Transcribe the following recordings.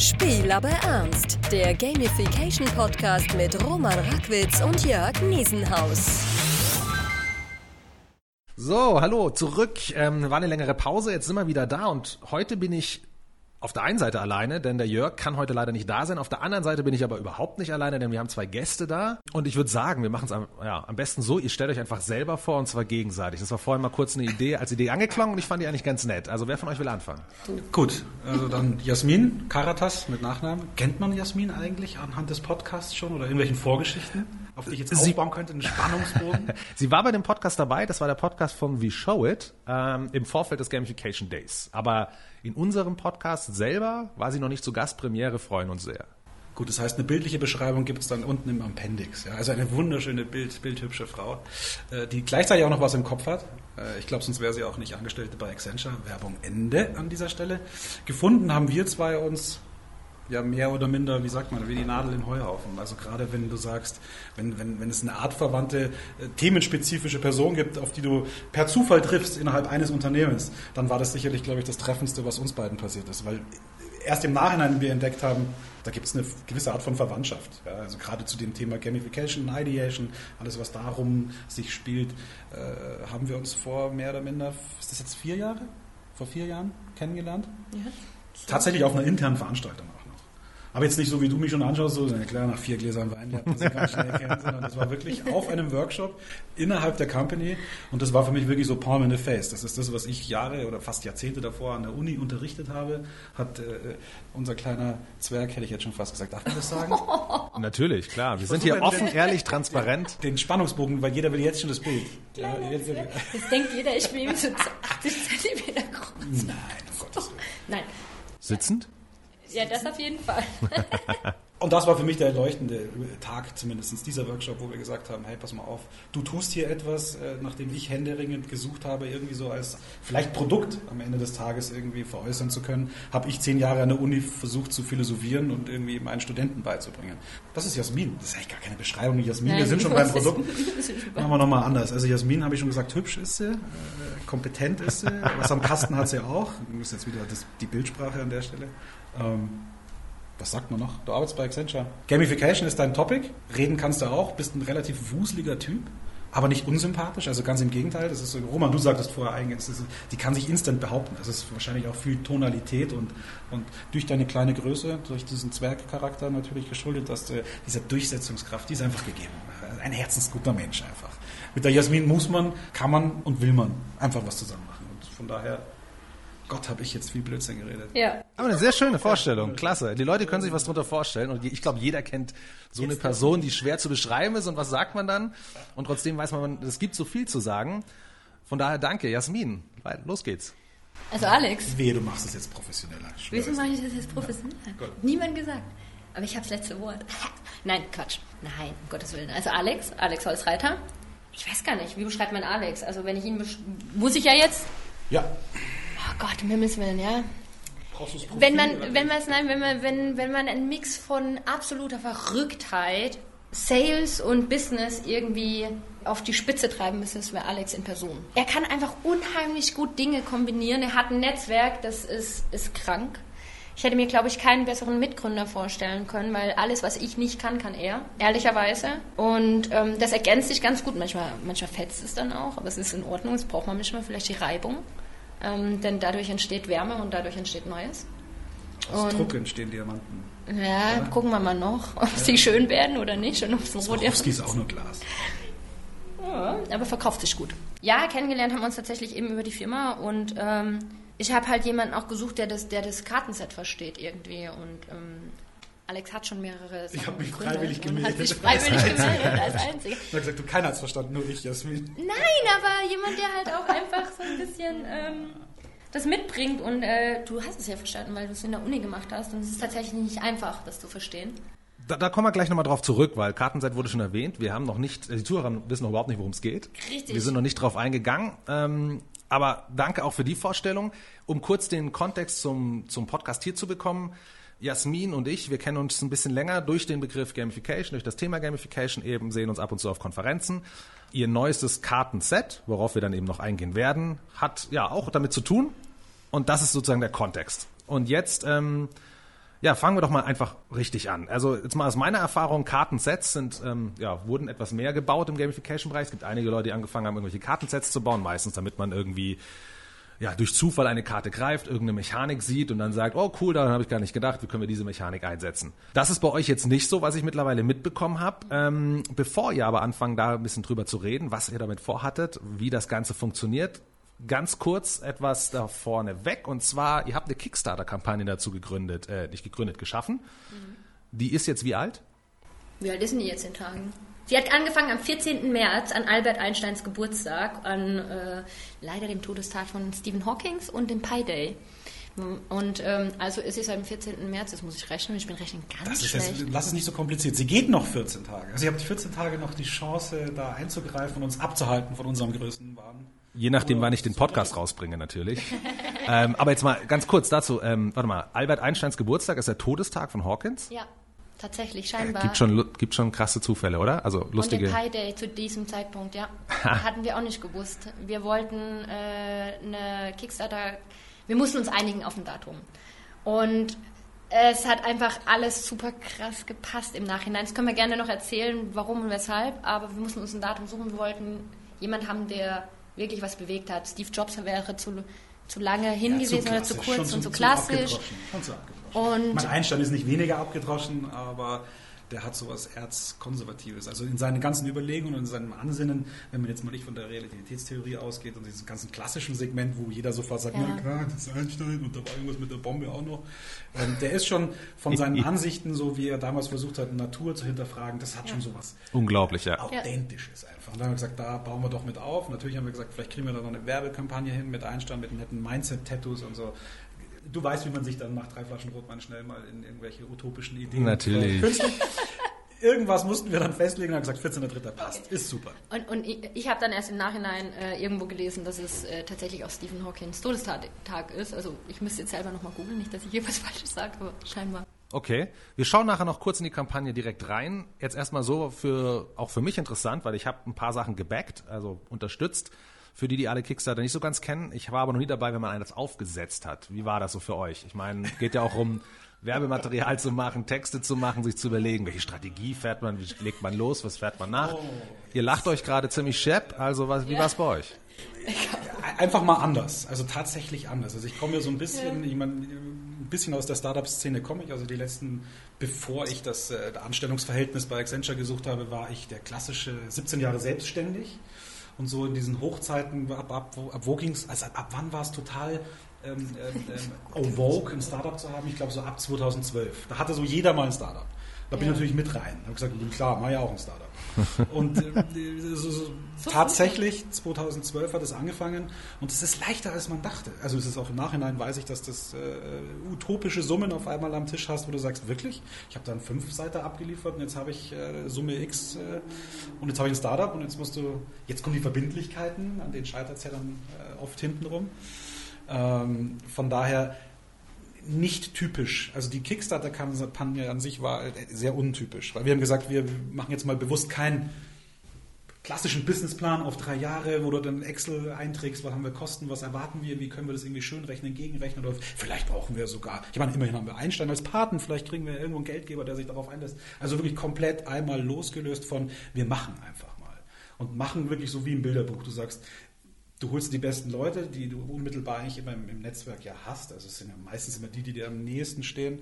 Spiel aber ernst. Der Gamification Podcast mit Roman Rackwitz und Jörg Niesenhaus. So, hallo, zurück. Ähm, war eine längere Pause, jetzt sind wir wieder da und heute bin ich auf der einen Seite alleine, denn der Jörg kann heute leider nicht da sein. Auf der anderen Seite bin ich aber überhaupt nicht alleine, denn wir haben zwei Gäste da. Und ich würde sagen, wir machen es am, ja, am besten so, ihr stellt euch einfach selber vor und zwar gegenseitig. Das war vorhin mal kurz eine Idee, als Idee angeklungen und ich fand die eigentlich ganz nett. Also wer von euch will anfangen? Gut, also dann Jasmin Karatas mit Nachnamen. Kennt man Jasmin eigentlich anhand des Podcasts schon oder irgendwelchen Vorgeschichten, auf die ich jetzt Sie- aufbauen könnte, einen Spannungsbogen? Sie war bei dem Podcast dabei, das war der Podcast von We Show It ähm, im Vorfeld des Gamification Days. Aber in unserem Podcast selber war sie noch nicht zu Gast. Premiere, freuen uns sehr. Gut, das heißt, eine bildliche Beschreibung gibt es dann unten im Appendix. Ja? Also eine wunderschöne, Bild, bildhübsche Frau, äh, die gleichzeitig auch noch was im Kopf hat. Äh, ich glaube, sonst wäre sie auch nicht Angestellte bei Accenture. Werbung Ende an dieser Stelle. Gefunden haben wir zwei uns ja mehr oder minder, wie sagt man, wie die Nadel im Heuhaufen. Also gerade wenn du sagst, wenn, wenn, wenn es eine artverwandte, äh, themenspezifische Person gibt, auf die du per Zufall triffst innerhalb eines Unternehmens, dann war das sicherlich, glaube ich, das Treffendste, was uns beiden passiert ist. Weil erst im Nachhinein wir entdeckt haben, da gibt es eine gewisse Art von Verwandtschaft. Ja, also gerade zu dem Thema Gamification, Ideation, alles was darum sich spielt, äh, haben wir uns vor mehr oder minder, ist das jetzt vier Jahre? Vor vier Jahren kennengelernt? Tatsächlich auf einer internen Veranstaltung auch. Aber jetzt nicht so, wie du mich schon anschaust, so, na klar, nach vier Gläsern Wein lernt man sich ganz schnell kennen, sondern das war wirklich auf einem Workshop innerhalb der Company und das war für mich wirklich so Palm in the Face. Das ist das, was ich Jahre oder fast Jahrzehnte davor an der Uni unterrichtet habe, hat äh, unser kleiner Zwerg, hätte ich jetzt schon fast gesagt, darf man das sagen? Natürlich, klar. Wir sind hier offen, den- ehrlich, transparent. Den Spannungsbogen, weil jeder will jetzt schon das Bild. Ja, jetzt, Jetzt denkt jeder, ich bin so 80 Zentimeter groß. nein, um Gottes Willen. Nein. Sitzend? Ja, das auf jeden Fall. Und das war für mich der erleuchtende Tag, zumindest dieser Workshop, wo wir gesagt haben, hey, pass mal auf, du tust hier etwas, äh, nachdem ich händeringend gesucht habe, irgendwie so als vielleicht Produkt am Ende des Tages irgendwie veräußern zu können, habe ich zehn Jahre an der Uni versucht zu philosophieren und irgendwie meinen Studenten beizubringen. Das ist Jasmin. Das ist eigentlich gar keine Beschreibung, Jasmin. wir Nein, sind schon beim Produkt. Machen wir nochmal anders. Also Jasmin, habe ich schon gesagt, hübsch ist sie, äh, kompetent ist sie, was am Kasten hat sie auch. Du musst jetzt wieder das, die Bildsprache an der Stelle. Ähm, was sagt man noch? Du arbeitest bei Accenture. Gamification ist dein Topic. Reden kannst du auch. Bist ein relativ wuseliger Typ, aber nicht unsympathisch. Also ganz im Gegenteil. Das ist so, Roman, du sagtest vorher eigentlich, ist, die kann sich instant behaupten. Es ist wahrscheinlich auch viel Tonalität und, und durch deine kleine Größe, durch diesen Zwergcharakter natürlich geschuldet, dass du diese Durchsetzungskraft, die ist einfach gegeben. Ein herzensguter Mensch einfach. Mit der Jasmin muss man, kann man und will man einfach was zusammen machen. Und von daher, Gott, habe ich jetzt viel Blödsinn geredet. Ja. Aber eine sehr schöne Vorstellung, klasse. Die Leute können sich was drunter vorstellen und ich glaube, jeder kennt so eine Person, die schwer zu beschreiben ist und was sagt man dann? Und trotzdem weiß man, es gibt so viel zu sagen. Von daher danke, Jasmin. Los geht's. Also Alex, Wehe, du machst es jetzt professioneller. Wieso es. mache ich das jetzt professionell? Gut. Niemand gesagt. Aber ich habe das letzte Wort. Nein, Quatsch. Nein, um Gottes Willen. Also Alex, Alex Holzreiter. Ich weiß gar nicht, wie beschreibt man Alex? Also wenn ich ihn besch muss ich ja jetzt. Ja. Gott, um Himmels Willen, ja. Profil Wenn man, wenn man nein, wenn man, wenn, wenn man einen Mix von absoluter Verrücktheit, Sales und Business irgendwie auf die Spitze treiben müsste, das wäre Alex in Person. Er kann einfach unheimlich gut Dinge kombinieren. Er hat ein Netzwerk, das ist, ist krank. Ich hätte mir, glaube ich, keinen besseren Mitgründer vorstellen können, weil alles, was ich nicht kann, kann er, ehrlicherweise. Und ähm, das ergänzt sich ganz gut. Manchmal, manchmal fetzt es dann auch, aber es ist in Ordnung. Es braucht man manchmal vielleicht die Reibung. Ähm, denn dadurch entsteht Wärme und dadurch entsteht Neues. Aus und- Druck entstehen Diamanten. Ja, gucken wir mal noch, ob sie schön werden oder nicht und ob es ein Rot ist auch nur Glas. ja, aber verkauft sich gut. Ja, kennengelernt haben wir uns tatsächlich eben über die Firma und ähm, ich habe halt jemanden auch gesucht, der das, der das Kartenset versteht irgendwie und ähm, Alex hat schon mehrere Sachen Ich hab mich gegründet freiwillig und gemeldet. Hat sich freiwillig gemeldet als Einziger. Er hat gesagt, du keiner hat's verstanden, nur ich, Jasmin. Nein, aber jemand, der halt auch einfach so ein bisschen ähm, das mitbringt und äh, du hast es ja verstanden, weil du es in der Uni gemacht hast und es ist tatsächlich nicht einfach, das zu verstehen. Da, da kommen wir gleich nochmal drauf zurück, weil Kartenset wurde schon erwähnt. Wir haben noch nicht, die Zuhörer wissen noch überhaupt nicht, worum es geht. Richtig. Wir sind noch nicht drauf eingegangen. Ähm, aber danke auch für die Vorstellung. Um kurz den Kontext zum, zum Podcast hier zu bekommen. Jasmin und ich, wir kennen uns ein bisschen länger durch den Begriff Gamification, durch das Thema Gamification eben, sehen uns ab und zu auf Konferenzen. Ihr neuestes Kartenset, worauf wir dann eben noch eingehen werden, hat ja auch damit zu tun. Und das ist sozusagen der Kontext. Und jetzt ähm, Ja, fangen wir doch mal einfach richtig an. Also jetzt mal aus meiner Erfahrung, Kartensets sind, ähm, ja, wurden etwas mehr gebaut im Gamification-Bereich. Es gibt einige Leute, die angefangen haben, irgendwelche Kartensets zu bauen, meistens damit man irgendwie ja, durch Zufall eine Karte greift, irgendeine Mechanik sieht und dann sagt, oh cool, daran habe ich gar nicht gedacht, wie können wir diese Mechanik einsetzen. Das ist bei euch jetzt nicht so, was ich mittlerweile mitbekommen habe. Ähm, bevor ihr aber anfangen, da ein bisschen drüber zu reden, was ihr damit vorhattet, wie das Ganze funktioniert, ganz kurz etwas da vorne weg. Und zwar, ihr habt eine Kickstarter-Kampagne dazu gegründet, äh, nicht gegründet, geschaffen. Mhm. Die ist jetzt wie alt? Wie alt ist denn die jetzt in Tagen? Sie hat angefangen am 14. März an Albert Einsteins Geburtstag, an äh, leider dem Todestag von Stephen Hawking und dem Pi Day. Und ähm, also ist es am 14. März, das muss ich rechnen, ich bin rechnen ganz schlecht. Jetzt, lass es nicht so kompliziert. Sie geht noch 14 Tage. Also ihr habt 14 Tage noch die Chance, da einzugreifen und uns abzuhalten von unserem größten Wahn. Je nachdem, wann ich den Podcast rausbringe, natürlich. ähm, aber jetzt mal ganz kurz dazu. Ähm, warte mal, Albert Einsteins Geburtstag ist der Todestag von Hawkins? Ja, tatsächlich, scheinbar. Gibt schon, gibt schon krasse Zufälle, oder? Also lustige. Und den Pi Day zu diesem Zeitpunkt, ja. Hatten wir auch nicht gewusst. Wir wollten äh, eine Kickstarter, wir mussten uns einigen auf ein Datum. Und es hat einfach alles super krass gepasst im Nachhinein. Das können wir gerne noch erzählen, warum und weshalb, aber wir mussten uns ein Datum suchen. Wir wollten jemanden haben, der wirklich was bewegt hat. Steve Jobs wäre zu, zu lange hingewiesen ja, oder zu kurz und zu, klassisch. Zu und mein Einstein ist nicht weniger abgedroschen, aber der hat sowas Erzkonservatives. Also in seinen ganzen Überlegungen und in seinem Ansinnen, wenn man jetzt mal nicht von der Realitätstheorie ausgeht und diesem ganzen klassischen Segment, wo jeder sofort sagt, ja. na klar, das ist Einstein und da war irgendwas mit der Bombe auch noch. Ähm, der ist schon von seinen Ansichten, so wie er damals versucht hat, Natur zu hinterfragen, das hat ja. schon sowas Unglaublich, ja. Authentisches einfach. Und dann haben wir gesagt, da bauen wir doch mit auf. Natürlich haben wir gesagt, vielleicht kriegen wir da noch eine Werbekampagne hin mit Einstein, mit netten Mindset-Tattoos und so du weißt, wie man sich dann nach drei Flaschen Rotwein schnell mal in irgendwelche utopischen Ideen. Natürlich. Irgendwas mussten wir dann festlegen und haben gesagt, 14.3. passt. Okay. Ist super. Und, und ich, ich habe dann erst im Nachhinein äh, irgendwo gelesen, dass es äh, tatsächlich auch Stephen Hawkins Todestag ist. Also ich müsste jetzt selber nochmal googeln, nicht, dass ich hier was Falsches sage, aber scheinbar. Okay, wir schauen nachher noch kurz in die Kampagne direkt rein. Jetzt erstmal so für auch für mich interessant, weil ich habe ein paar Sachen gebackt, also unterstützt. Für die, die alle Kickstarter nicht so ganz kennen, ich war aber noch nie dabei, wenn man eines aufgesetzt hat. Wie war das so für euch? Ich meine, geht ja auch um Werbematerial zu machen, Texte zu machen, sich zu überlegen, welche Strategie fährt man, wie legt man los, was fährt man nach. Oh. Ihr lacht euch gerade ziemlich schepp, also was, wie ja. war es bei euch? Einfach mal anders, also tatsächlich anders. Also ich komme ja so ein bisschen, ja. ich meine, ein bisschen aus der Startup-Szene komme ich, also die letzten, bevor ich das äh, Anstellungsverhältnis bei Accenture gesucht habe, war ich der klassische 17 Jahre selbstständig und so in diesen Hochzeiten, ab, ab, ab wo ging's, also ab, ab wann war es total ähm, ähm, ähm Vogue, ein Startup zu haben? Ich glaube so ab 2012. Da hatte so jeder mal ein Startup. Da bin ich natürlich mit rein. Ich habe gesagt, klar, mach ja auch ein Startup. Und äh, tatsächlich, 2012 hat es angefangen und es ist leichter, als man dachte. Also es ist auch im Nachhinein, weiß ich, dass das äh, utopische Summen auf einmal am Tisch hast, wo du sagst, wirklich, ich habe dann fünf Seiten abgeliefert und jetzt habe ich äh, Summe X äh, und jetzt habe ich ein Startup und jetzt musst du, jetzt kommen die Verbindlichkeiten, an denen scheitert es ja dann äh, oft hinten rum. Ähm, von daher nicht typisch. Also die Kickstarter-Kampagne an sich war sehr untypisch, weil wir haben gesagt, wir machen jetzt mal bewusst keinen klassischen Businessplan auf drei Jahre, wo du dann Excel einträgst, was haben wir Kosten, was erwarten wir, wie können wir das irgendwie schön rechnen, gegenrechnen oder vielleicht brauchen wir sogar, ich meine, immerhin haben wir Einstein als Paten, vielleicht kriegen wir irgendwo einen Geldgeber, der sich darauf einlässt. Also wirklich komplett einmal losgelöst von, wir machen einfach mal. Und machen wirklich so wie im Bilderbuch. Du sagst, du holst die besten Leute, die du unmittelbar eigentlich immer im, im Netzwerk ja hast. Also es sind ja meistens immer die, die dir am nächsten stehen.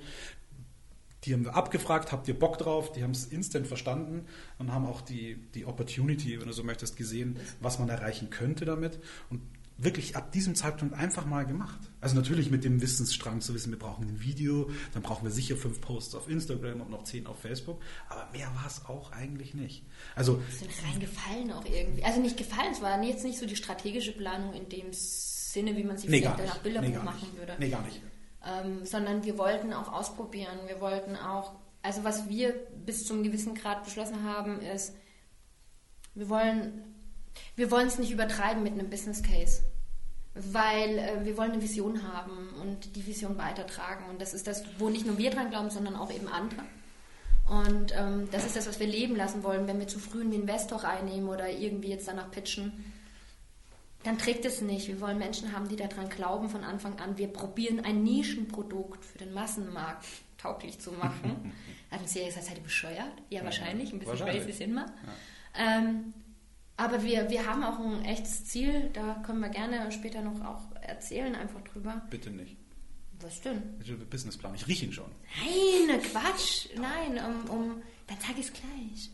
Die haben wir abgefragt, habt ihr Bock drauf? Die haben es instant verstanden und haben auch die, die Opportunity, wenn du so möchtest, gesehen, was man erreichen könnte damit. Und wirklich ab diesem Zeitpunkt einfach mal gemacht. Also natürlich mit dem Wissensstrang zu wissen, wir brauchen ein Video, dann brauchen wir sicher fünf Posts auf Instagram und noch zehn auf Facebook, aber mehr war es auch eigentlich nicht. Also sind reingefallen auch irgendwie. Also nicht gefallen, es war jetzt nicht so die strategische Planung in dem Sinne, wie man sie nee, vielleicht nach Bilderbuch nee, machen würde. Nee, gar nicht. Ähm, sondern wir wollten auch ausprobieren. Wir wollten auch, also was wir bis zum gewissen Grad beschlossen haben, ist, wir wollen wir wollen es nicht übertreiben mit einem Business Case, weil äh, wir wollen eine Vision haben und die Vision weitertragen. Und das ist das, wo nicht nur wir dran glauben, sondern auch eben andere. Und ähm, das ist das, was wir leben lassen wollen. Wenn wir zu früh einen Investor reinnehmen oder irgendwie jetzt danach pitchen, dann trägt es nicht. Wir wollen Menschen haben, die daran glauben von Anfang an. Wir probieren ein Nischenprodukt für den Massenmarkt tauglich zu machen. Hat uns jeder gesagt, seid ihr bescheuert? Ja, wahrscheinlich, ein bisschen wahrscheinlich. crazy sind wir. Ähm, aber wir, wir haben auch ein echtes Ziel, da können wir gerne später noch auch erzählen, einfach drüber. Bitte nicht. Was denn? Businessplan, ich rieche ihn schon. Nein, Quatsch. Nein, um, um dann sag ich es gleich.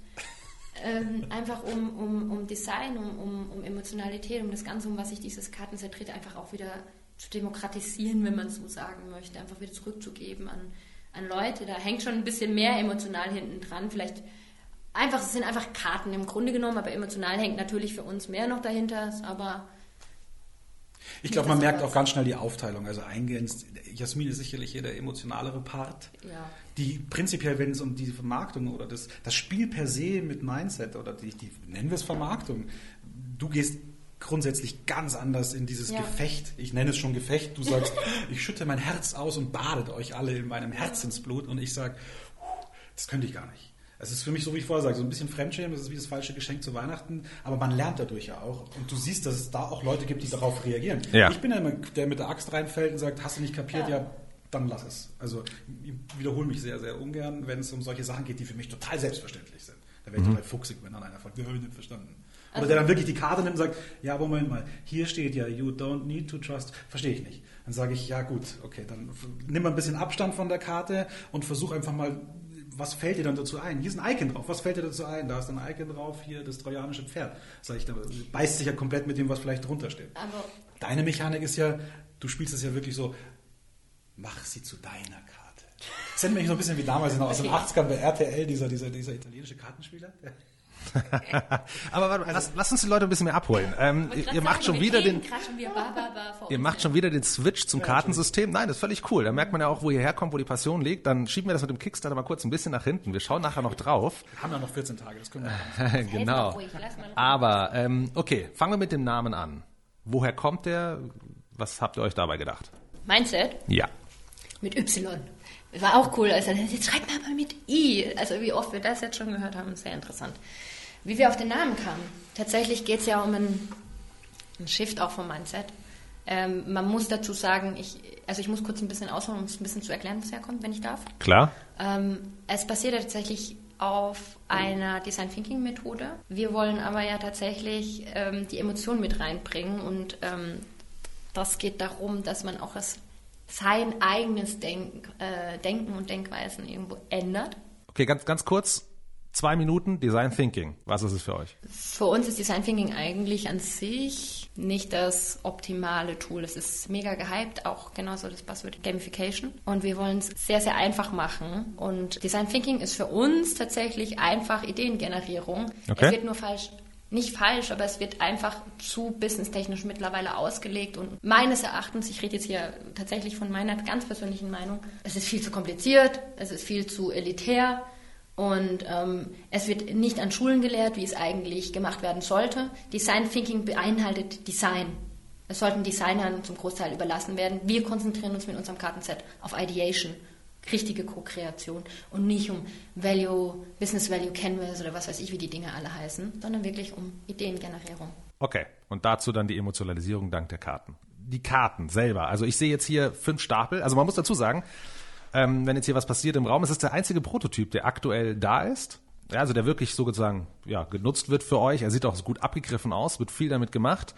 ähm, einfach um, um, um Design, um, um, um Emotionalität, um das Ganze, um was sich dieses Kartenset dreht, einfach auch wieder zu demokratisieren, wenn man so sagen möchte, einfach wieder zurückzugeben an, an Leute. Da hängt schon ein bisschen mehr emotional hinten dran. Vielleicht einfach, es sind einfach Karten im Grunde genommen, aber emotional hängt natürlich für uns mehr noch dahinter, aber Ich glaube, man merkt auch ganz schnell die Aufteilung. Also eingehend, Jasmin ist sicherlich hier der emotionalere Part. Ja. Die prinzipiell, wenn es um die Vermarktung oder das, das Spiel per se mit Mindset oder die, die nennen wir es Vermarktung, du gehst grundsätzlich ganz anders in dieses Ja. Gefecht. Ich nenne es schon Gefecht. Du sagst, ich schütte mein Herz aus und badet euch alle in meinem Herzensblut. Und ich sage, das könnte ich gar nicht. Es ist für mich so, wie ich vorher sage, so ein bisschen Fremdschämen, das ist wie das falsche Geschenk zu Weihnachten, aber man lernt dadurch ja auch. Und du siehst, dass es da auch Leute gibt, die darauf reagieren. Ja. Ich bin ja immer, der mit der Axt reinfällt und sagt, hast du nicht kapiert, ja, Ja. dann lass es. Also ich wiederhole mich sehr, sehr ungern, wenn es um solche Sachen geht, die für mich total selbstverständlich sind. Da wäre ich total fuchsig, wenn dann einer fragt, ja, habe ich nicht verstanden. Oder der dann wirklich die Karte nimmt und sagt, ja, aber Moment mal, hier steht ja, you don't need to trust. Verstehe ich nicht. Dann sage ich, ja gut, okay, dann nimm mal ein bisschen Abstand von der Karte und versuch einfach mal, was fällt dir dann dazu ein? Hier ist ein Icon drauf, was fällt dir dazu ein? Da ist ein Icon drauf, hier das trojanische Pferd. Sag ich, da beißt sich ja komplett mit dem, was vielleicht drunter steht. Aber Deine Mechanik ist ja, du spielst es ja wirklich so, mach sie zu deiner Karte. Das erinnert mich so ein bisschen wie damals noch aus den Okay. 80ern bei RTL, dieser, dieser, dieser italienische Kartenspieler. Aber warte, lass, lass uns die Leute ein bisschen mehr abholen. Ähm, ihr, macht sagen, schon wieder den, kratschen wir ba, ba, ba vor Ihr uns macht schon wieder den Switch zum Kartensystem. Nein, das ist völlig cool. Da merkt man ja auch, wo ihr herkommt, wo die Passion liegt. Dann schieben wir das mit dem Kickstarter mal kurz ein bisschen nach hinten. Wir schauen nachher noch drauf. Wir haben ja noch 14 Tage, das können wir genau. ruhig. Aber ähm, okay, fangen wir mit dem Namen an. Woher kommt der? Was habt ihr euch dabei gedacht? Mindset Ja. mit Y. War auch cool. Also jetzt schreibt mal aber mit I. Also wie oft wir das jetzt schon gehört haben, sehr interessant. Wie wir auf den Namen kamen. Tatsächlich geht es ja um einen, einen Shift auch vom Mindset. Ähm, man muss dazu sagen, ich, also ich muss kurz ein bisschen ausholen, um es ein bisschen zu erklären, was herkommt, wenn ich darf. Klar? Ähm, es basiert ja tatsächlich auf einer Design Thinking Methode. Wir wollen aber ja tatsächlich ähm, die Emotionen mit reinbringen und ähm, das geht darum, dass man auch das, sein eigenes Denk, äh, Denken und Denkweisen irgendwo ändert. Okay, ganz, ganz kurz. Zwei Minuten Design Thinking. Was ist es für euch? Für uns ist Design Thinking eigentlich an sich nicht das optimale Tool. Es ist mega gehypt, auch genauso das Buzzword Gamification. Und wir wollen es sehr, sehr einfach machen. Und Design Thinking ist für uns tatsächlich einfach Ideengenerierung. Okay. Es wird nur falsch, nicht falsch, aber es wird einfach zu businesstechnisch mittlerweile ausgelegt. Und meines Erachtens, ich rede jetzt hier tatsächlich von meiner ganz persönlichen Meinung, es ist viel zu kompliziert, es ist viel zu elitär. Und ähm, es wird nicht an Schulen gelehrt, wie es eigentlich gemacht werden sollte. Design Thinking beinhaltet Design. Es sollten Designern zum Großteil überlassen werden. Wir konzentrieren uns mit unserem Kartenset auf Ideation, richtige Co-Kreation und nicht um Value, Business Value Canvas oder was weiß ich, wie die Dinge alle heißen, sondern wirklich um Ideengenerierung. Okay, und dazu dann die Emotionalisierung dank der Karten. Die Karten selber. Also ich sehe jetzt hier fünf Stapel. Also man muss dazu sagen, ähm, wenn jetzt hier was passiert im Raum, es ist der einzige Prototyp, der aktuell da ist. Ja, also der wirklich sozusagen ja, genutzt wird für euch. Er sieht auch gut abgegriffen aus, wird viel damit gemacht.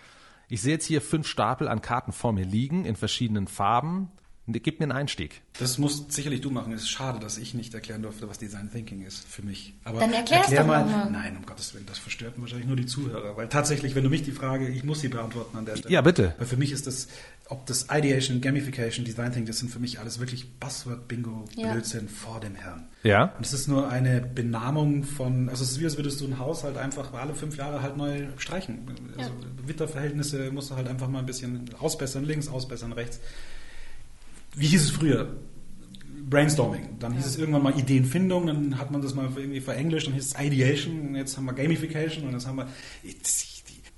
Ich sehe jetzt hier fünf Stapel an Karten vor mir liegen in verschiedenen Farben. Gib mir einen Einstieg. Das musst sicherlich du machen. Es ist schade, dass ich nicht erklären durfte, was Design Thinking ist für mich. Aber Dann erklär doch mal. mal. Nein, um Gottes Willen, das verstört wahrscheinlich nur die Zuhörer. Weil tatsächlich, wenn du mich die Frage, ich muss sie beantworten an der Stelle. Ja, bitte. Weil für mich ist das, ob das Ideation, Gamification, Design Thinking, das sind für mich alles wirklich Buzzword-Bingo, Ja. Blödsinn vor dem Herrn. Ja. Und es ist nur eine Benamung von, also es ist wie, als würdest du ein Haus halt einfach alle fünf Jahre halt neu streichen. Also Witterverhältnisse musst du halt einfach mal ein bisschen ausbessern, links, ausbessern, rechts. Wie hieß es früher? Brainstorming. Dann hieß es irgendwann mal Ideenfindung, dann hat man das mal irgendwie verenglischt, dann hieß es Ideation und jetzt haben wir Gamification und jetzt haben wir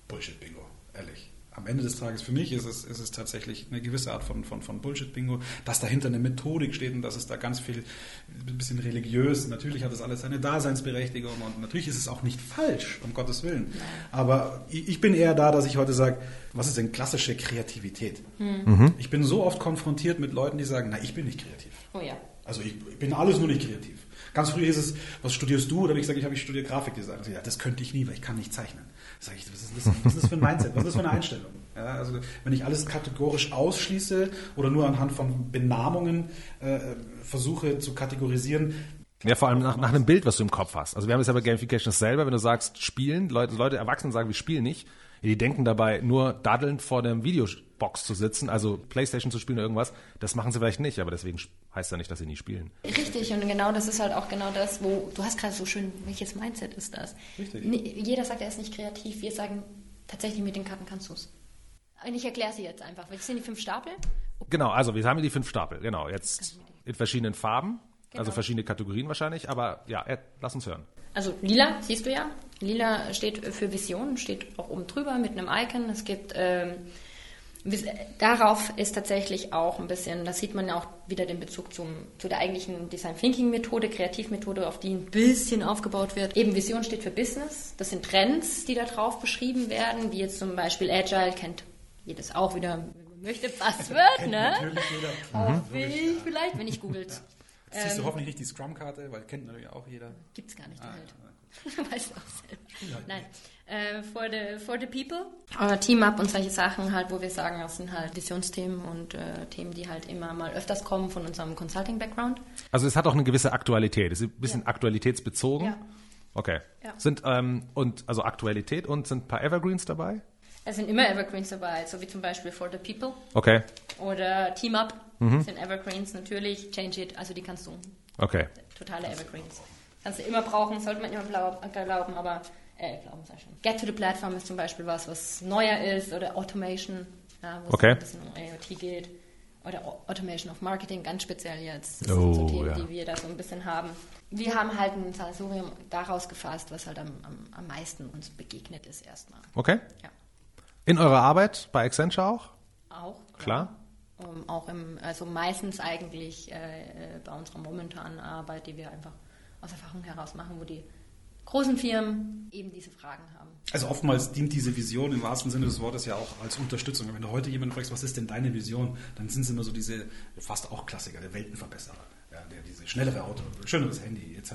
Bullshit-Bingo, ehrlich. Am Ende des Tages für mich ist es, ist es tatsächlich eine gewisse Art von, von, von Bullshit-Bingo, dass dahinter eine Methodik steht und dass es da ganz viel, ein bisschen religiös, natürlich hat das alles seine Daseinsberechtigung und natürlich ist es auch nicht falsch, um Gottes Willen. Aber ich bin eher da, dass ich heute sage, was ist denn klassische Kreativität? Ich bin so oft konfrontiert mit Leuten, die sagen, na, ich bin nicht kreativ. Oh ja. Also ich, ich bin alles nur nicht kreativ. Ganz früh hieß es, was studierst du? Oder habe ich gesagt, ich, habe ich studiere Grafikdesign. Also, ja, das könnte ich nie, weil ich kann nicht zeichnen. Sag ich, was ist, das, was ist das für ein Mindset? Was ist das für eine Einstellung? Ja, also wenn ich alles kategorisch ausschließe oder nur anhand von Benamungen äh, versuche zu kategorisieren, ja, vor allem nach, nach einem Bild, was du im Kopf hast. Also wir haben es ja bei Gamification selber, wenn du sagst, spielen, Leute, Leute Erwachsene sagen, wir spielen nicht. Die denken dabei, nur daddelnd vor dem Videobox zu sitzen, also Playstation zu spielen oder irgendwas, das machen sie vielleicht nicht, aber deswegen heißt ja nicht, dass sie nie spielen. Richtig, und genau das ist halt auch genau das, wo du hast gerade so schön, welches Mindset ist das? Richtig. Jeder sagt, er ist nicht kreativ. Wir sagen, tatsächlich mit den Karten kannst du es. Ich erkläre sie jetzt einfach. Was sind die fünf Stapel? Genau, also wir haben hier die fünf Stapel, genau. Jetzt in verschiedenen Farben. Genau. Also verschiedene Kategorien wahrscheinlich, aber ja, lass uns hören. Also lila, siehst du ja. Lila steht für Vision, steht auch oben drüber mit einem Icon. Es gibt ähm, darauf ist tatsächlich auch ein bisschen, das sieht man ja auch wieder den Bezug zum, zu der eigentlichen Design Thinking Methode, Kreativmethode, auf die ein bisschen aufgebaut wird. Eben Vision steht für Business. Das sind Trends, die da drauf beschrieben werden, wie jetzt zum Beispiel Agile kennt jedes auch wieder, möchte Buzzword, ne? Natürlich jeder. Auch mhm. ich vielleicht, wenn ich googelt. Jetzt siehst du ähm, hoffentlich nicht die Scrum-Karte, weil kennt natürlich auch jeder. Gibt es gar nicht, die ah, Welt. weißt du auch selber. Nein. Äh, for, the, for the people. Uh, Team-Up und solche Sachen halt, wo wir sagen, das sind halt Visionsthemen und äh, Themen, die halt immer mal öfters kommen von unserem Consulting-Background. Also es hat auch eine gewisse Aktualität. Es ist ein bisschen ja. aktualitätsbezogen. Ja. Okay. Ja. Sind, ähm, und, also Aktualität und sind ein paar Evergreens dabei? Es sind immer Evergreens dabei, so wie zum Beispiel For the People. Okay. Oder Team Up mhm. sind Evergreens natürlich. Change It, also die kannst du. Okay. Totale Evergreens. Kannst du immer brauchen, sollte man immer glauben, aber äh, glauben sei schon. Get to the Platform ist zum Beispiel was, was neuer ist oder Automation, ja, wo okay. es ein bisschen um IoT geht. Oder Automation of Marketing, ganz speziell jetzt. Das oh, sind so Themen, ja. die wir da so ein bisschen haben. Wir haben halt ein Sansorium daraus gefasst, was halt am, am, am meisten uns begegnet ist erstmal. Okay. Ja. In eurer Arbeit bei Accenture auch? Auch. Klar. Um, ähm, auch im, also meistens eigentlich äh, äh, bei unserer momentanen Arbeit, die wir einfach aus Erfahrung heraus machen, wo die großen Firmen eben diese Fragen haben. Also oftmals dient diese Vision im wahrsten Sinne des Wortes ja auch als Unterstützung. Wenn du heute jemanden fragst, was ist denn deine Vision, dann sind es immer so diese fast auch Klassiker, der Weltenverbesserer ja, der, diese schnellere Auto, schöneres Handy etc.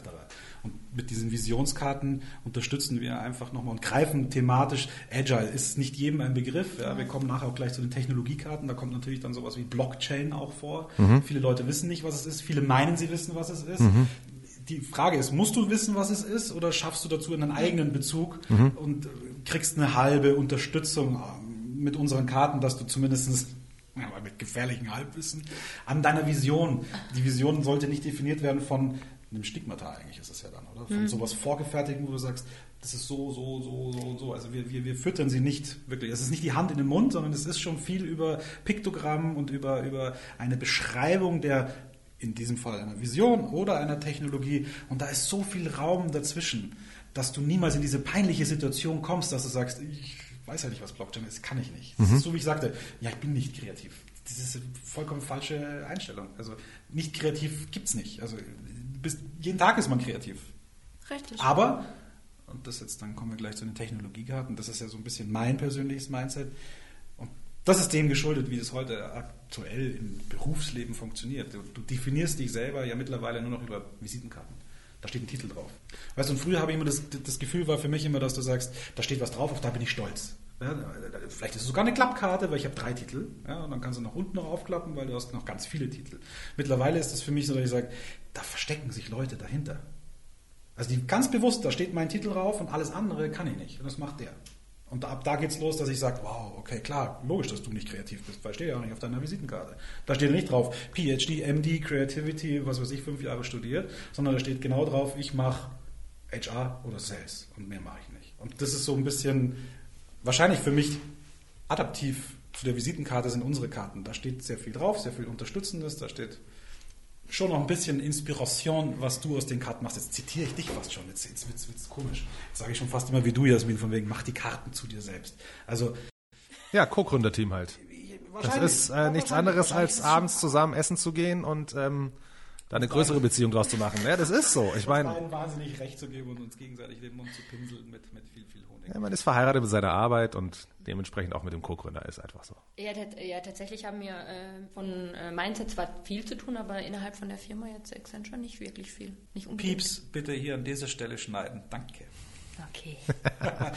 Und mit diesen Visionskarten unterstützen wir einfach nochmal und greifen thematisch. Agile ist nicht jedem ein Begriff. Ja. Wir kommen nachher auch gleich zu den Technologiekarten. Da kommt natürlich dann sowas wie Blockchain auch vor. Mhm. Viele Leute wissen nicht, was es ist. Viele meinen, sie wissen, was es ist. Mhm. Die Frage ist, musst du wissen, was es ist, oder schaffst du dazu einen eigenen Bezug mhm. und kriegst eine halbe Unterstützung ähm, mit unseren Karten, dass du zumindest ja, aber mit gefährlichem Halbwissen, an deiner Vision. Die Vision sollte nicht definiert werden von einem Stigmata eigentlich ist es ja dann, oder? Von mhm. sowas Vorgefertigten, wo du sagst, das ist so, so, so, so, so. Also wir, wir, wir füttern sie nicht wirklich. Es ist nicht die Hand in den Mund, sondern es ist schon viel über Piktogramm und über, über eine Beschreibung der, in diesem Fall einer Vision oder einer Technologie. Und da ist so viel Raum dazwischen, dass du niemals in diese peinliche Situation kommst, dass du sagst, ich weiß ja nicht, was Blockchain ist, kann ich nicht. Das mhm. ist so, wie ich sagte, ja, ich bin nicht kreativ. Das ist eine vollkommen falsche Einstellung. Also nicht kreativ gibt es nicht. Also bis, jeden Tag ist man kreativ. Richtig. Aber, und das jetzt, dann kommen wir gleich zu den Technologiekarten, das ist ja so ein bisschen mein persönliches Mindset. Das ist dem geschuldet, wie das heute aktuell im Berufsleben funktioniert. Du, du definierst dich selber ja mittlerweile nur noch über Visitenkarten. Da steht ein Titel drauf. Weißt du, und früher habe ich immer das, das Gefühl war für mich immer, dass du sagst, da steht was drauf, auf da bin ich stolz. Ja, vielleicht ist es sogar eine Klappkarte, weil ich habe drei Titel. Ja, und dann kannst du nach unten noch aufklappen, weil du hast noch ganz viele Titel. Mittlerweile ist es für mich so, dass ich sage, da verstecken sich Leute dahinter. Also die ganz bewusst, da steht mein Titel drauf und alles andere kann ich nicht. Und das macht der. Und ab da geht's los, dass ich sage, wow, okay, klar, logisch, dass du nicht kreativ bist, weil steht ja auch nicht auf deiner Visitenkarte. Da steht nicht drauf, PhD, MD, Creativity, was weiß ich, fünf Jahre studiert, sondern da steht genau drauf, ich mache HR oder Sales und mehr mache ich nicht. Und das ist so ein bisschen, wahrscheinlich für mich adaptiv zu der Visitenkarte sind unsere Karten. Da steht sehr viel drauf, sehr viel Unterstützendes, da steht schon noch ein bisschen Inspiration, was du aus den Karten machst. Jetzt zitiere ich dich fast schon. Jetzt, jetzt wird es komisch. Jetzt sage ich schon fast immer wie du, Jasmin, von wegen, mach die Karten zu dir selbst. Also. Ja, Co-Gründerteam halt. Das ist äh, nichts anderes, als abends zusammen essen zu gehen und ähm, da eine größere Beziehung draus zu machen. Ja, das ist so. Ich meine, wahnsinnig recht zu geben und uns gegenseitig den Mund zu pinseln mit, mit viel, viel Honig. Ja, man ist verheiratet mit seiner Arbeit und dementsprechend auch mit dem Co-Gründer ist einfach so. Ja, ja tatsächlich haben wir äh, von äh, Mindset zwar viel zu tun, aber innerhalb von der Firma jetzt Accenture nicht wirklich viel. Nicht unbedingt. Pieps, bitte hier an dieser Stelle schneiden. Danke. Okay.